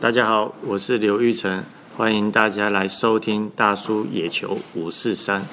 大家好，我是刘玉成，欢迎大家来收听大叔野球五四三。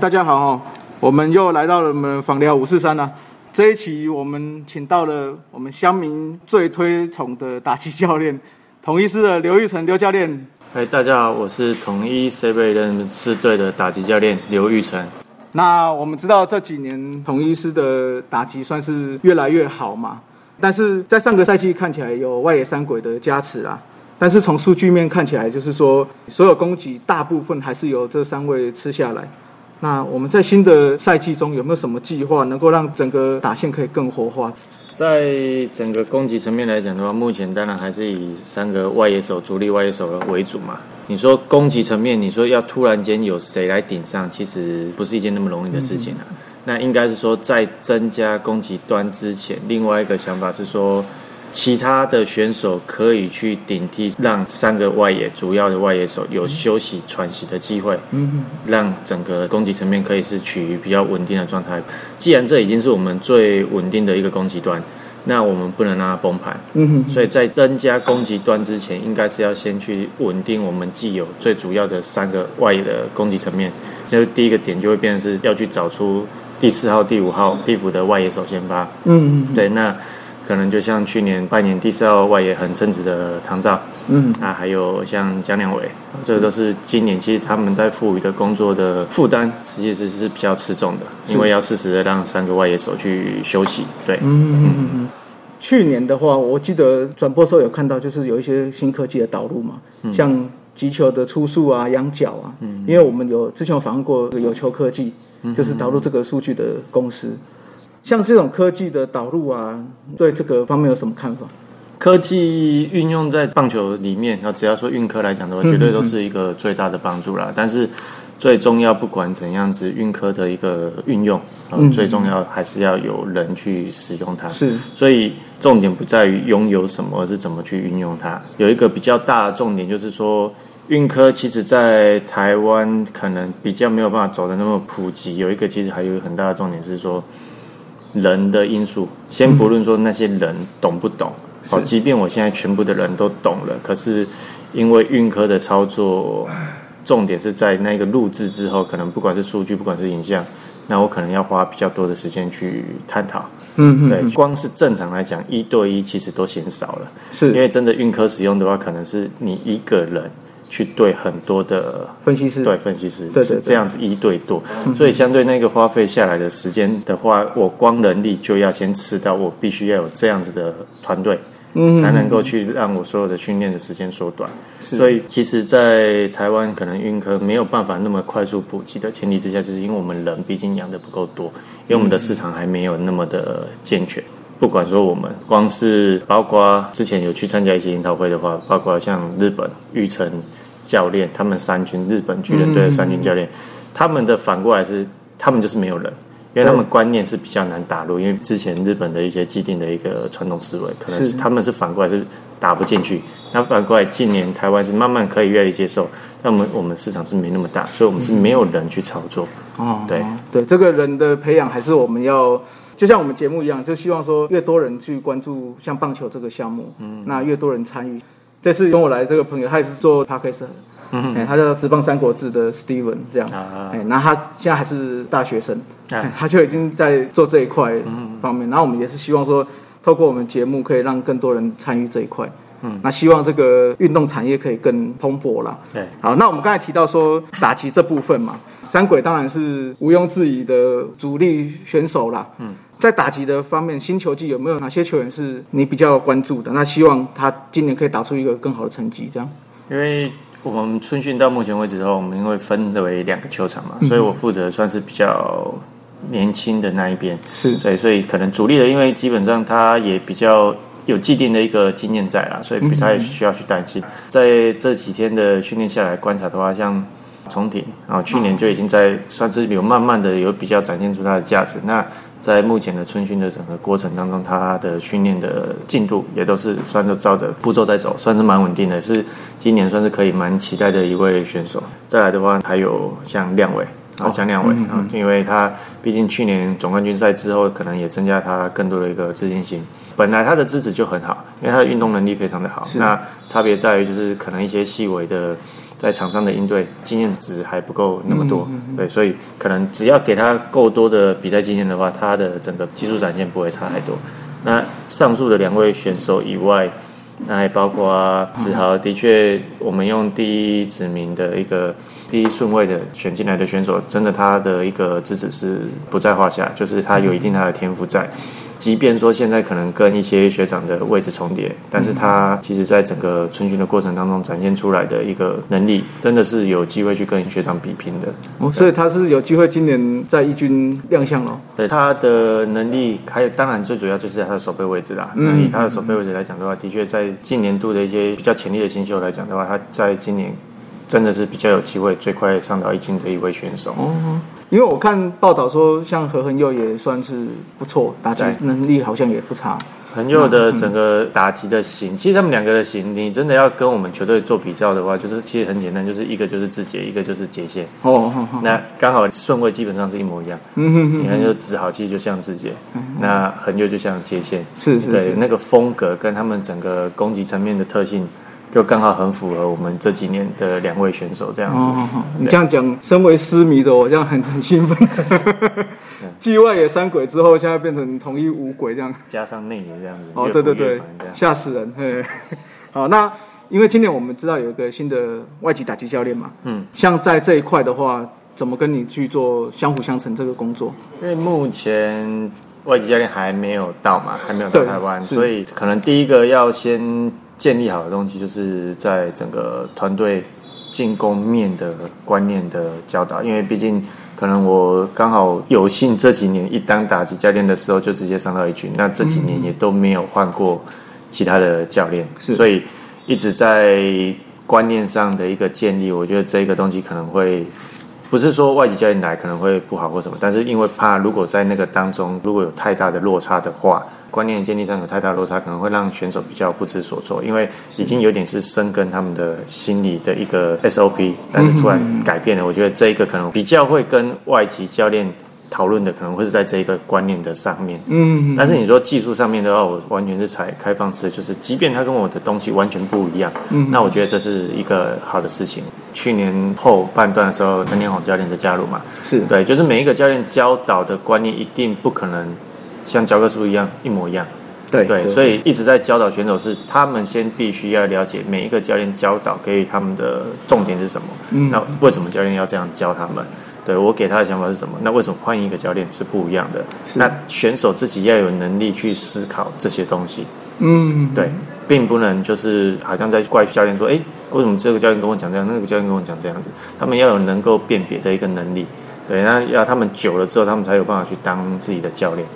大家好哦，我们又来到了我们访聊五四三啦。这一期我们请到了我们乡民最推崇的打击教练，统一师的刘玉成刘教练。嗨，大家好，我是统一 C 贝人四队的打击教练刘玉成。那我们知道这几年统一师的打击算是越来越好嘛，但是在上个赛季看起来有外野三鬼的加持啊。但是从数据面看起来，就是说所有攻击大部分还是由这三位吃下来。那我们在新的赛季中有没有什么计划，能够让整个打线可以更活化？在整个攻击层面来讲的话，目前当然还是以三个外野手、主力外野手为主嘛。你说攻击层面，你说要突然间有谁来顶上，其实不是一件那么容易的事情啊。那应该是说，在增加攻击端之前，另外一个想法是说，其他的选手可以去顶替，让三个外野主要的外野手有休息喘息的机会。嗯让整个攻击层面可以是处于比较稳定的状态。既然这已经是我们最稳定的一个攻击端，那我们不能让它崩盘。嗯哼，所以在增加攻击端之前，应该是要先去稳定我们既有最主要的三个外野的攻击层面。就第一个点就会变成是要去找出第四号、第五号替补的外野手先发。嗯嗯对，那可能就像去年拜年第四号外野很称职的唐照，嗯啊，还有像江亮伟，这个都是今年其实他们在赋予的工作的负担，实际是是比较吃重的，因为要适时的让三个外野手去休息。对，嗯嗯嗯嗯。去年的话，我记得转播时候有看到，就是有一些新科技的导入嘛，像击球的出速啊、仰角啊，嗯因为我们有之前有访问过有球科技，就是导入这个数据的公司。像这种科技的导入啊，对这个方面有什么看法？科技运用在棒球里面，那只要说运科来讲的话，绝对都是一个最大的帮助啦。但是最重要，不管怎样子，运科的一个运用，呃嗯最重要还是要有人去使用它。是，所以重点不在于拥有什么，而是怎么去运用它。有一个比较大的重点就是说，运科其实在台湾可能比较没有办法走的那么普及。有一个其实还有一个很大的重点是说，人的因素。先不论说那些人懂不懂，是哦，即便我现在全部的人都懂了，可是因为运科的操作，重点是在那个录制之后，可能不管是数据，不管是影像，那我可能要花比较多的时间去探讨。嗯对，光是正常来讲，一对一其实都嫌少了，是因为真的运科使用的话，可能是你一个人去对很多的分析师，对分析师，对这样子一对多，所以相对那个花费下来的时间的话，我光人力就要先吃到，我必须要有这样子的团队。嗯才能够去让我所有的训练的时间缩短。所以，其实，在台湾可能运科没有办法那么快速普及的前提之下，就是因为我们人毕竟养的不够多，因为我们的市场还没有那么的健全。不管说我们光是包括之前有去参加一些研讨会的话，包括像日本玉成教练，他们三军日本巨人队的三军教练，他们的反过来是他们就是没有人。因为他们观念是比较难打入，因为之前日本的一些既定的一个传统思维，可能是是他们是反过来是打不进去。那反过来，近年台湾是慢慢可以越来越接受，那么我们市场是没那么大，所以我们是没有人去操作。哦，对对，这个人的培养还是我们要，就像我们节目一样，就希望说越多人去关注像棒球这个项目，嗯，那越多人参与。这次跟我来这个朋友，他也是做 podcast，嗯，哎，他叫《职棒三国志》的 Steven 这样，啊哎，那他现在还是大学生，哎哎他就已经在做这一块方面，然后我们也是希望说，透过我们节目可以让更多人参与这一块，嗯，那希望这个运动产业可以更蓬勃啦，对，好，那我们刚才提到说打击这部分嘛，三鬼当然是毋庸置疑的主力选手啦。嗯，在打击的方面，新球季有没有哪些球员是你比较关注的？那希望他今年可以打出一个更好的成绩，这样。因为我们春训到目前为止的话，我们会分为两个球场嘛，所以我负责算是比较年轻的那一边。是对，所以可能主力的，因为基本上他也比较有既定的一个经验在啦，所以不太需要去担心。在这几天的训练下来观察的话，像重挺啊，去年就已经在算是有慢慢的有比较展现出它的价值。那在目前的春训的整个过程当中，他的训练的进度也都是算是照着步骤在走，算是蛮稳定的，是今年算是可以蛮期待的一位选手。再来的话，还有像亮伟。啊，像亮伟啊，因为他毕竟去年总冠军赛之后，可能也增加他更多的一个自信心。本来他的资质就很好，因为他的运动能力非常的好。那差别在于就是可能一些细微的在场上的应对经验值还不够那么多。对，所以可能只要给他够多的比赛经验的话，他的整个技术展现不会差太多。那上述的两位选手以外，那还包括子豪，的确我们用第一指名的一个。第一顺位的选进来的选手，真的他的一个资质是不在话下，就是他有一定他的天赋在。即便说现在可能跟一些学长的位置重叠，但是他其实在整个春训的过程当中展现出来的一个能力，真的是有机会去跟学长比拼的。哦，所以他是有机会今年在一军亮相了。对他的能力，还有当然最主要就是他的守备位置啦。那以他的守备位置来讲的话，的确在近年度的一些比较潜力的新秀来讲的话，他在今年。真的是比较有机会，最快上到一军的一位选手。哦，因为我看报道说，像何恒佑也算是不错，打击能力好像也不差。恒佑的整个打击的型，其实他们两个的型，你真的要跟我们球队做比较的话，就是其实很简单，就是一个就是字节，一个就是节线。哦，那刚好顺位基本上是一模一样。嗯哼哼，你看就子豪其实就像字节，那恒佑就像节线。是是，对那个风格跟他们整个攻击层面的特性。就刚好很符合我们这几年的两位选手这样子。你这样讲，身为失迷的我，这样很很兴奋。季外野三鬼之后，现在变成同一五鬼这样，加上内野这样子。哦，对对对，吓死人。嘿，好，那因为今年我们知道有一个新的外籍打击教练嘛，嗯，像在这一块的话，怎么跟你去做相辅相成这个工作？因为目前外籍教练还没有到嘛，还没有到台湾，所以可能第一个要先。建立好的东西，就是在整个团队进攻面的观念的教导。因为毕竟，可能我刚好有幸这几年一当打击教练的时候，就直接上到一军。那这几年也都没有换过其他的教练，所以一直在观念上的一个建立。我觉得这个东西可能会不是说外籍教练来可能会不好或什么，但是因为怕如果在那个当中如果有太大的落差的话。观念建立上有太大落差，可能会让选手比较不知所措，因为已经有点是深根他们的心理的一个 SOP，但是突然改变了。我觉得这一个可能比较会跟外籍教练讨论的，可能会是在这一个观念的上面。嗯，但是你说技术上面的话，我完全是采开放式，就是即便他跟我的东西完全不一样，嗯，那我觉得这是一个好的事情。去年后半段的时候，陈天宏教练的加入嘛，是对，就是每一个教练教导的观念一定不可能。像教科书一样一模一样，对对，所以一直在教导选手是他们先必须要了解每一个教练教导给予他们的重点是什么。嗯，那为什么教练要这样教他们？对我给他的想法是什么？那为什么换一个教练是不一样的？那选手自己要有能力去思考这些东西。嗯，对，并不能就是好像在怪教练说，哎，为什么这个教练跟我讲这样，那个教练跟我讲这样子？他们要有能够辨别的一个能力。对，那要他们久了之后，他们才有办法去当自己的教练。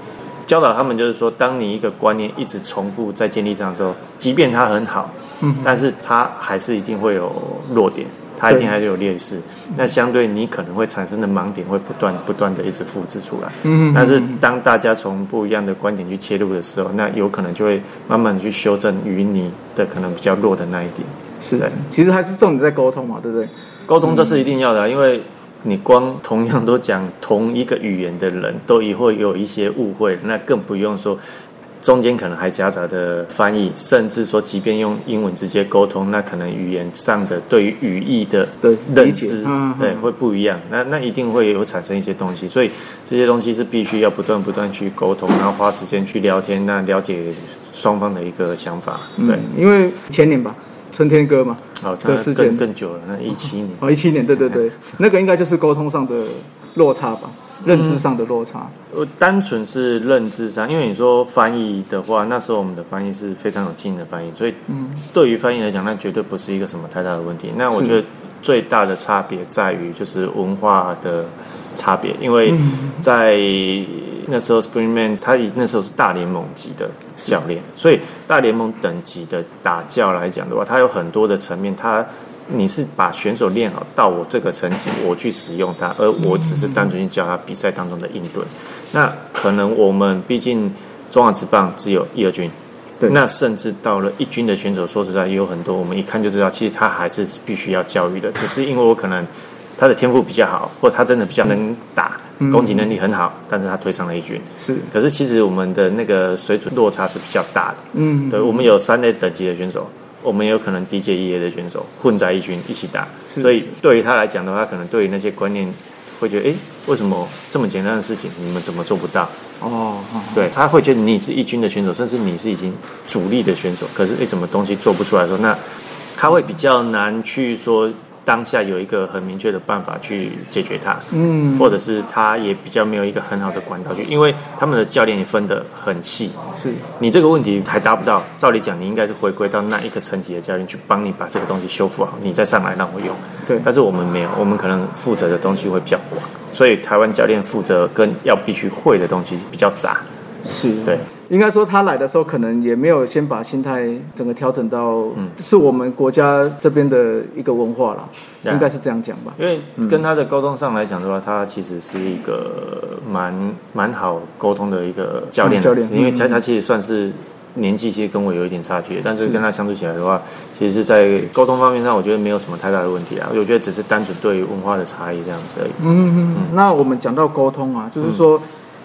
教导他们就是说，当你一个观念一直重复在建立上的时候，即便它很好，嗯，但是它还是一定会有弱点，它一定还是有劣势。那相对你可能会产生的盲点会不断不断的一直复制出来。嗯，但是当大家从不一样的观点去切入的时候，那有可能就会慢慢去修正与你的可能比较弱的那一点。是的，其实还是重点在沟通嘛，对不对？沟通这是一定要的，因为。你光同样都讲同一个语言的人，都也会有一些误会，那更不用说中间可能还夹杂的翻译，甚至说即便用英文直接沟通，那可能语言上的对于语义的认知，对会不一样，那那一定会有产生一些东西，所以这些东西是必须要不断不断去沟通，然后花时间去聊天，那了解双方的一个想法。对，因为前年吧。春天歌嘛，的事件。更久了，那一七年。哦，一七年，对对对，那个应该就是沟通上的落差吧，认知上的落差。呃，单纯是认知上，因为你说翻译的话，那时候我们的翻译是非常有经验的翻译，所以对于翻译来讲，那绝对不是一个什么太大的问题。那我觉得最大的差别在于就是文化的差别，因为在那时候 Springman 他以那时候是大联盟级的教练，所以大联盟等级的打教来讲的话，他有很多的层面，他你是把选手练好到我这个层级，我去使用他，而我只是单纯去教他比赛当中的应对。那可能我们毕竟中华职棒只有一二军。对那甚至到了一军的选手，说实在也有很多，我们一看就知道，其实他还是必须要教育的，只是因为我可能他的天赋比较好，或他真的比较能打，攻击能力很好，但是他推上了一军。是，可是其实我们的那个水准落差是比较大的。嗯，对，我们有三类等级的选手，我们也有可能 DJ 一 A 的选手混在一军一起打，是所以对于他来讲的话，可能对于那些观念会觉得，哎，为什么这么简单的事情你们怎么做不到？哦，哦对，他会觉得你是一军的选手，甚至你是已经主力的选手，可是诶，什么东西做不出来的时候，那他会比较难去说当下有一个很明确的办法去解决它。嗯，或者是他也比较没有一个很好的管道去，因为他们的教练也分得很细，是，你这个问题还达不到，照理讲你应该是回归到那一个层级的教练去帮你把这个东西修复好，你再上来让我用。对但是我们没有，我们可能负责的东西会比较广，所以台湾教练负责跟要必须会的东西比较杂。是，对，应该说他来的时候，可能也没有先把心态整个调整到，嗯。是我们国家这边的一个文化啦，对啊应该是这样讲吧。因为跟他的沟通上来讲的话，他其实是一个蛮蛮好沟通的一个教练，嗯教练。因为嗯他他其实算是年纪其实跟我有一点差距，但是跟他相处起来的话，其实是在沟通方面上，我觉得没有什么太大的问题啊。我觉得只是单纯对于文化的差异这样子而已。嗯，那我们讲到沟通啊，就是说，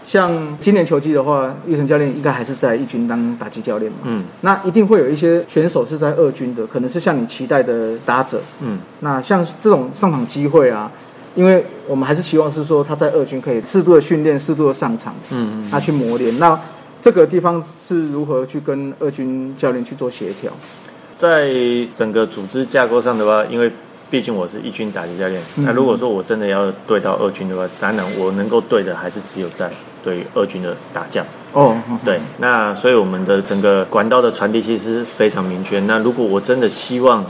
像今年球季的话，玉成教练应该还是在一军当打击教练嘛。嗯那一定会有一些选手是在二军的，可能是像你期待的打者。嗯，那像这种上场机会啊，因为我们还是期望是说他在二军可以适度的训练、适度的上场，嗯嗯，他去磨练。那这个地方是如何去跟二军教练去做协调？在整个组织架构上的话，因为毕竟我是一军打击教练，嗯那如果说我真的要对到二军的话，当然我能够对的还是只有在对于二军的打将。哦，对，那所以我们的整个管道的传递其实非常明确。那如果我真的希望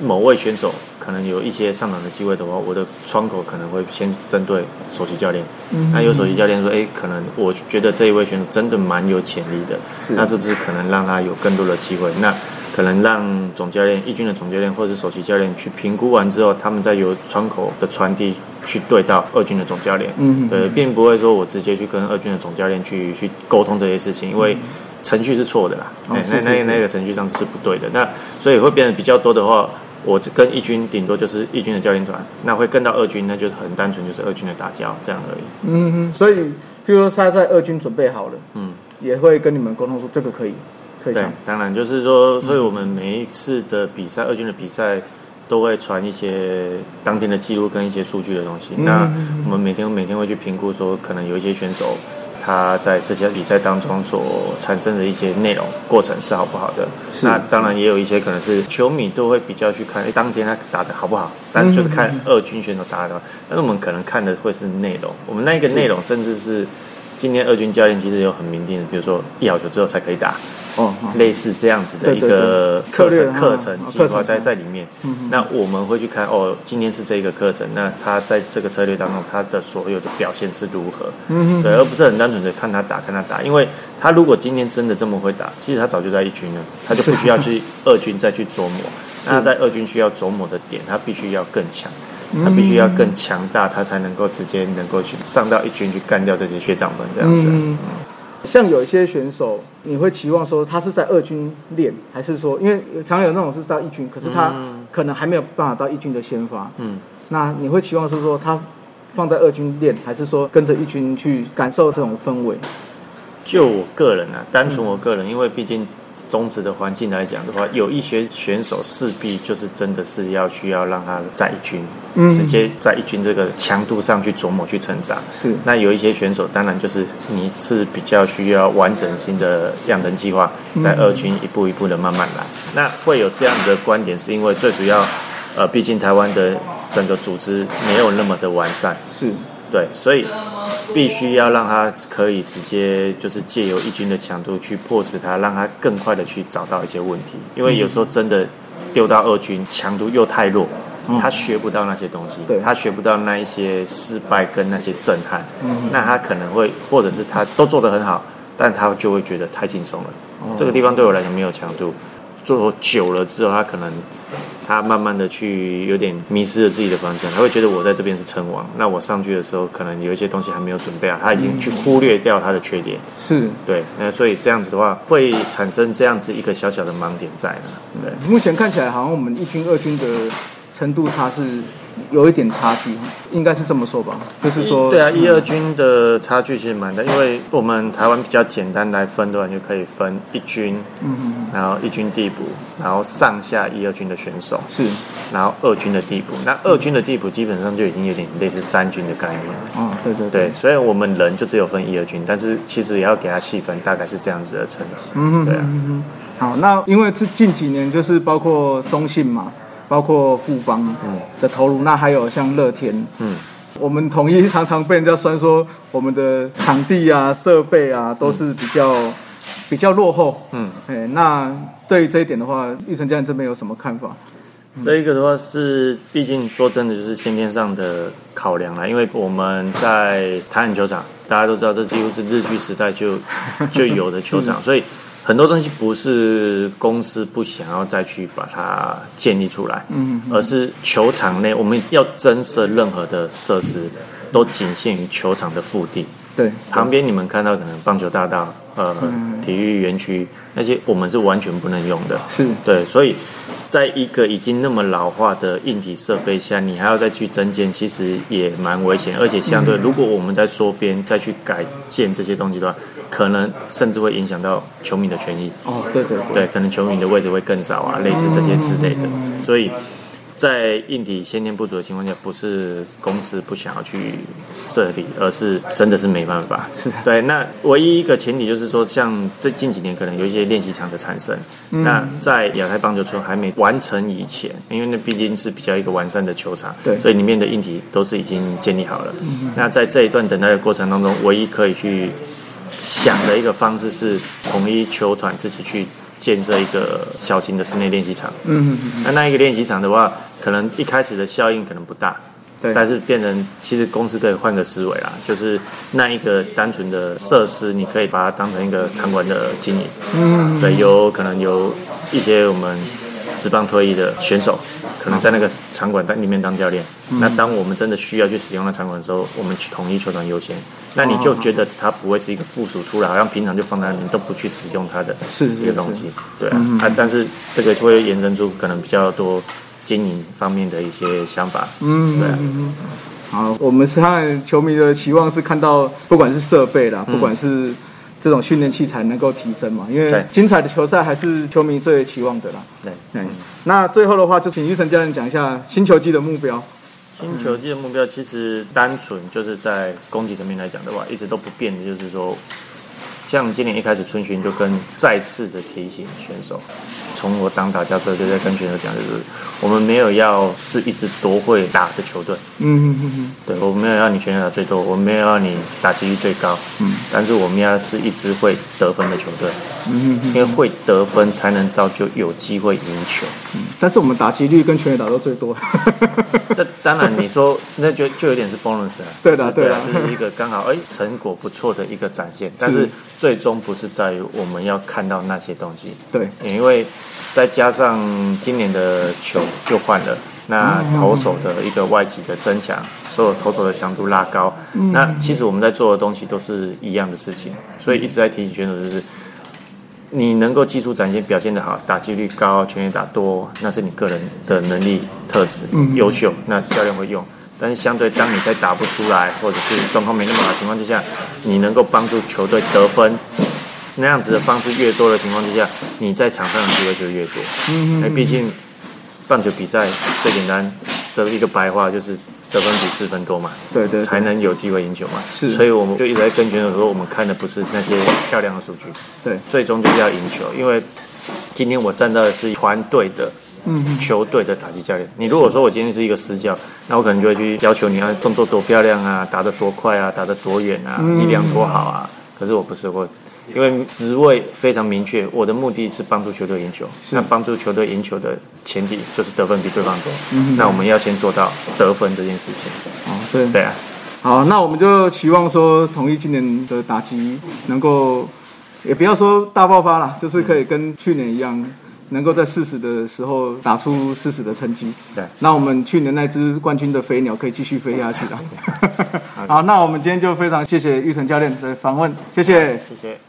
某位选手可能有一些上场的机会的话，我的窗口可能会先针对首席教练。嗯那有首席教练说，哎，可能我觉得这一位选手真的蛮有潜力的，是那是不是可能让他有更多的机会？那可能让总教练、一军的总教练或者是首席教练去评估完之后，他们再由窗口的传递去对到二军的总教练。嗯对，并不会说我直接去跟二军的总教练去去沟通这些事情，因为程序是错的啦，哎那那那个程序上是不对的。那所以会变得比较多的话，我跟一军顶多就是一军的教练团，那会跟到二军，那就是很单纯就是二军的打交这样而已。嗯哼，所以譬如说他在二军准备好了，嗯，也会跟你们沟通说这个可以，可以对上。，当然就是说，所以我们每一次的比赛，二军的比赛。都会传一些当天的记录跟一些数据的东西。嗯那我们每天每天会去评估说，可能有一些选手他在这些比赛当中所产生的一些内容过程是好不好的。那当然也有一些可能是球迷都会比较去看，哎，当天他打的好不好？但就是看二军选手打的好，但是我们可能看的会是内容。我们那一个内容甚至是今天二军教练其实有很明定的，比如说一好球之后才可以打。哦，哦类似这样子的一个课程课程哦计划在在里面。那我们会去看哦，今天是这个课程，那他在这个策略当中，他的所有的表现是如何？嗯对，而不是很单纯的看他打，看他打，因为他如果今天真的这么会打，其实他早就在一军了，他就不需要去二军再去琢磨。那他在二军需要琢磨的点，他必须要更强，他必须要更强大，他才能够直接能够去上到一军去干掉这些学长们这样子。嗯，像有一些选手，你会期望说他是在二军练，还是说，因为常有那种是到一军，可是他嗯可能还没有办法到一军的先发，嗯。那你会期望是说他放在二军练，还是说跟着一军去感受这种氛围？就我个人啊，单纯我个人，因为毕竟中职的环境来讲的话，有一些选手势必就是真的是要需要让他在一军，嗯。直接在一军这个强度上去琢磨去成长。是。那有一些选手，当然就是你是比较需要完整性的养成计划，在二军一步一步的慢慢来。那会有这样的观点，是因为最主要，呃，毕竟台湾的整个组织没有那么的完善，是，对，所以必须要让他可以直接就是借由一军的强度去迫使他，让他更快的去找到一些问题，因为有时候真的丢到二军强度又太弱，他学不到那些东西对，他学不到那一些失败跟那些震撼，那他可能会，或者是他都做得很好，但他就会觉得太轻松了。这个地方对我来讲没有强度，做久了之后，他可能他慢慢的去有点迷失了自己的方向，他会觉得我在这边是称王，那我上去的时候，可能有一些东西还没有准备啊，他已经去忽略掉他的缺点。是。对，那所以这样子的话，会产生这样子一个小小的盲点在呢。对，目前看起来好像我们一军、二军的程度差是有一点差距，应该是这么说吧？就是说，对啊，一嗯二军的差距其实蛮大，因为我们台湾比较简单来分的话，就可以分一军，嗯然后一军地补，然后上下一二军的选手，是然后二军的地补。那二军的地补基本上就已经有点类似三军的概念。啊，对对对，所以我们人就只有分一二军，但是其实也要给他细分，大概是这样子的成绩。嗯对啊，好，那因为这近几年就是包括中信嘛，包括富邦的投入，那还有像乐天，嗯，我们统一常常被人家酸说我们的场地啊、设备啊都是比较、比较落后，嗯，哎，那对于这一点的话，玉成家人这边有什么看法？这一个的话是，毕竟说真的，就是先天上的考量啦。因为我们在台南球场，大家都知道，这几乎是日据时代就 就有的球场，所以很多东西不是公司不想要再去把它建立出来，嗯，而是球场内我们要增设任何的设施，都仅限于球场的腹地。对，旁边你们看到可能棒球大道、呃体育园区那些，我们是完全不能用的。是对，所以在一个已经那么老化的硬体设备下，你还要再去增建，其实也蛮危险。而且相对，如果我们在缩边再去改建这些东西的话，可能甚至会影响到球迷的权益。哦，对对对，对，可能球迷的位置会更少啊，类似这些之类的。所以在硬体先天不足的情况下，不是公司不想要去设立，而是真的是没办法。是对。那唯一一个前提就是说，像这近几年可能有一些练习场的产生，那在亚太棒球村还没完成以前，因为那毕竟是比较一个完善的球场，对所以里面的硬体都是已经建立好了。那在这一段等待的过程当中，唯一可以去想的一个方式是统一球团自己去建设一个小型的室内练习场。嗯嗯嗯，那那一个练习场的话，可能一开始的效应可能不大，对，但是变成其实公司可以换个思维啦，就是那一个单纯的设施，你可以把它当成一个场馆的经营。嗯，对，有可能有一些我们职棒退役的选手，可能在那个场馆里面当教练。嗯那当我们真的需要去使用那场馆的时候，我们去统一球团优先。那你就觉得它不会是一个附属出来，好像平常就放在那里都不去使用它的一个东西。对啊，啊，但是这个就会延伸出可能比较多经营方面的一些想法。嗯对啊。好，我们是看球迷的期望是看到，不管是设备啦，嗯不管是这种训练器材能够提升嘛，因为精彩的球赛还是球迷最期望的啦。对，对，那最后的话，就请玉成教练讲一下新球季的目标。新球季的目标其实单纯就是在攻击层面来讲的话，一直都不变的，就是说，像今年一开始春巡就跟再次的提醒选手，从我当打教授就在跟选手讲，就是我们没有要是一支多会打的球队，嗯嗯嗯对我们没有要你全垒打最多，我们没有要你打击率最高，嗯，但是我们要是一支会得分的球队，嗯嗯因为会得分才能造就有机会赢球。嗯，但是我们打击率跟全垒打都最多。那当然，你说那就就有点是 bonus 了。对的对的啊，就是一个刚好哎成果不错的一个展现，但是最终不是在于我们要看到那些东西，对，因为再加上今年的球就换了，那投手的一个外籍的增强，所有投手的强度拉高，那其实我们在做的东西都是一样的事情，所以一直在提醒选手就是。你能够技术展现表现的好，打击率高，全垒打多，那是你个人的能力特质，优秀，那教练会用。但是相对当你在打不出来，或者是状况没那么好的情况之下，你能够帮助球队得分，那样子的方式越多的情况之下，你在场上的机会就越多。嗯，哎，毕竟棒球比赛最简单的一个白话就是得分比四分多嘛，对对对才能有机会赢球嘛。是所以我们就一直在跟选手说，我们看的不是那些漂亮的数据，对，最终就是要赢球，因为今天我站到的是团队的。嗯球队的打击教练，你如果说我今天是一个私教，那我可能就会去要求你要动作多漂亮啊，打得多快啊，打得多远啊，力量多好啊。可是我不是，我因为职位非常明确，我的目的是帮助球队赢球。那帮助球队赢球的前提就是得分比对方多。那我们要先做到得分这件事情。哦，对对啊，好，那我们就期望说，统一今年的打击能够，也不要说大爆发了，就是可以跟去年一样，能够在四十的时候打出四十的成绩。对那我们去年那只冠军的飞鸟可以继续飞下去 了。好，那我们今天就非常谢谢玉成教练的访问，谢谢。谢谢。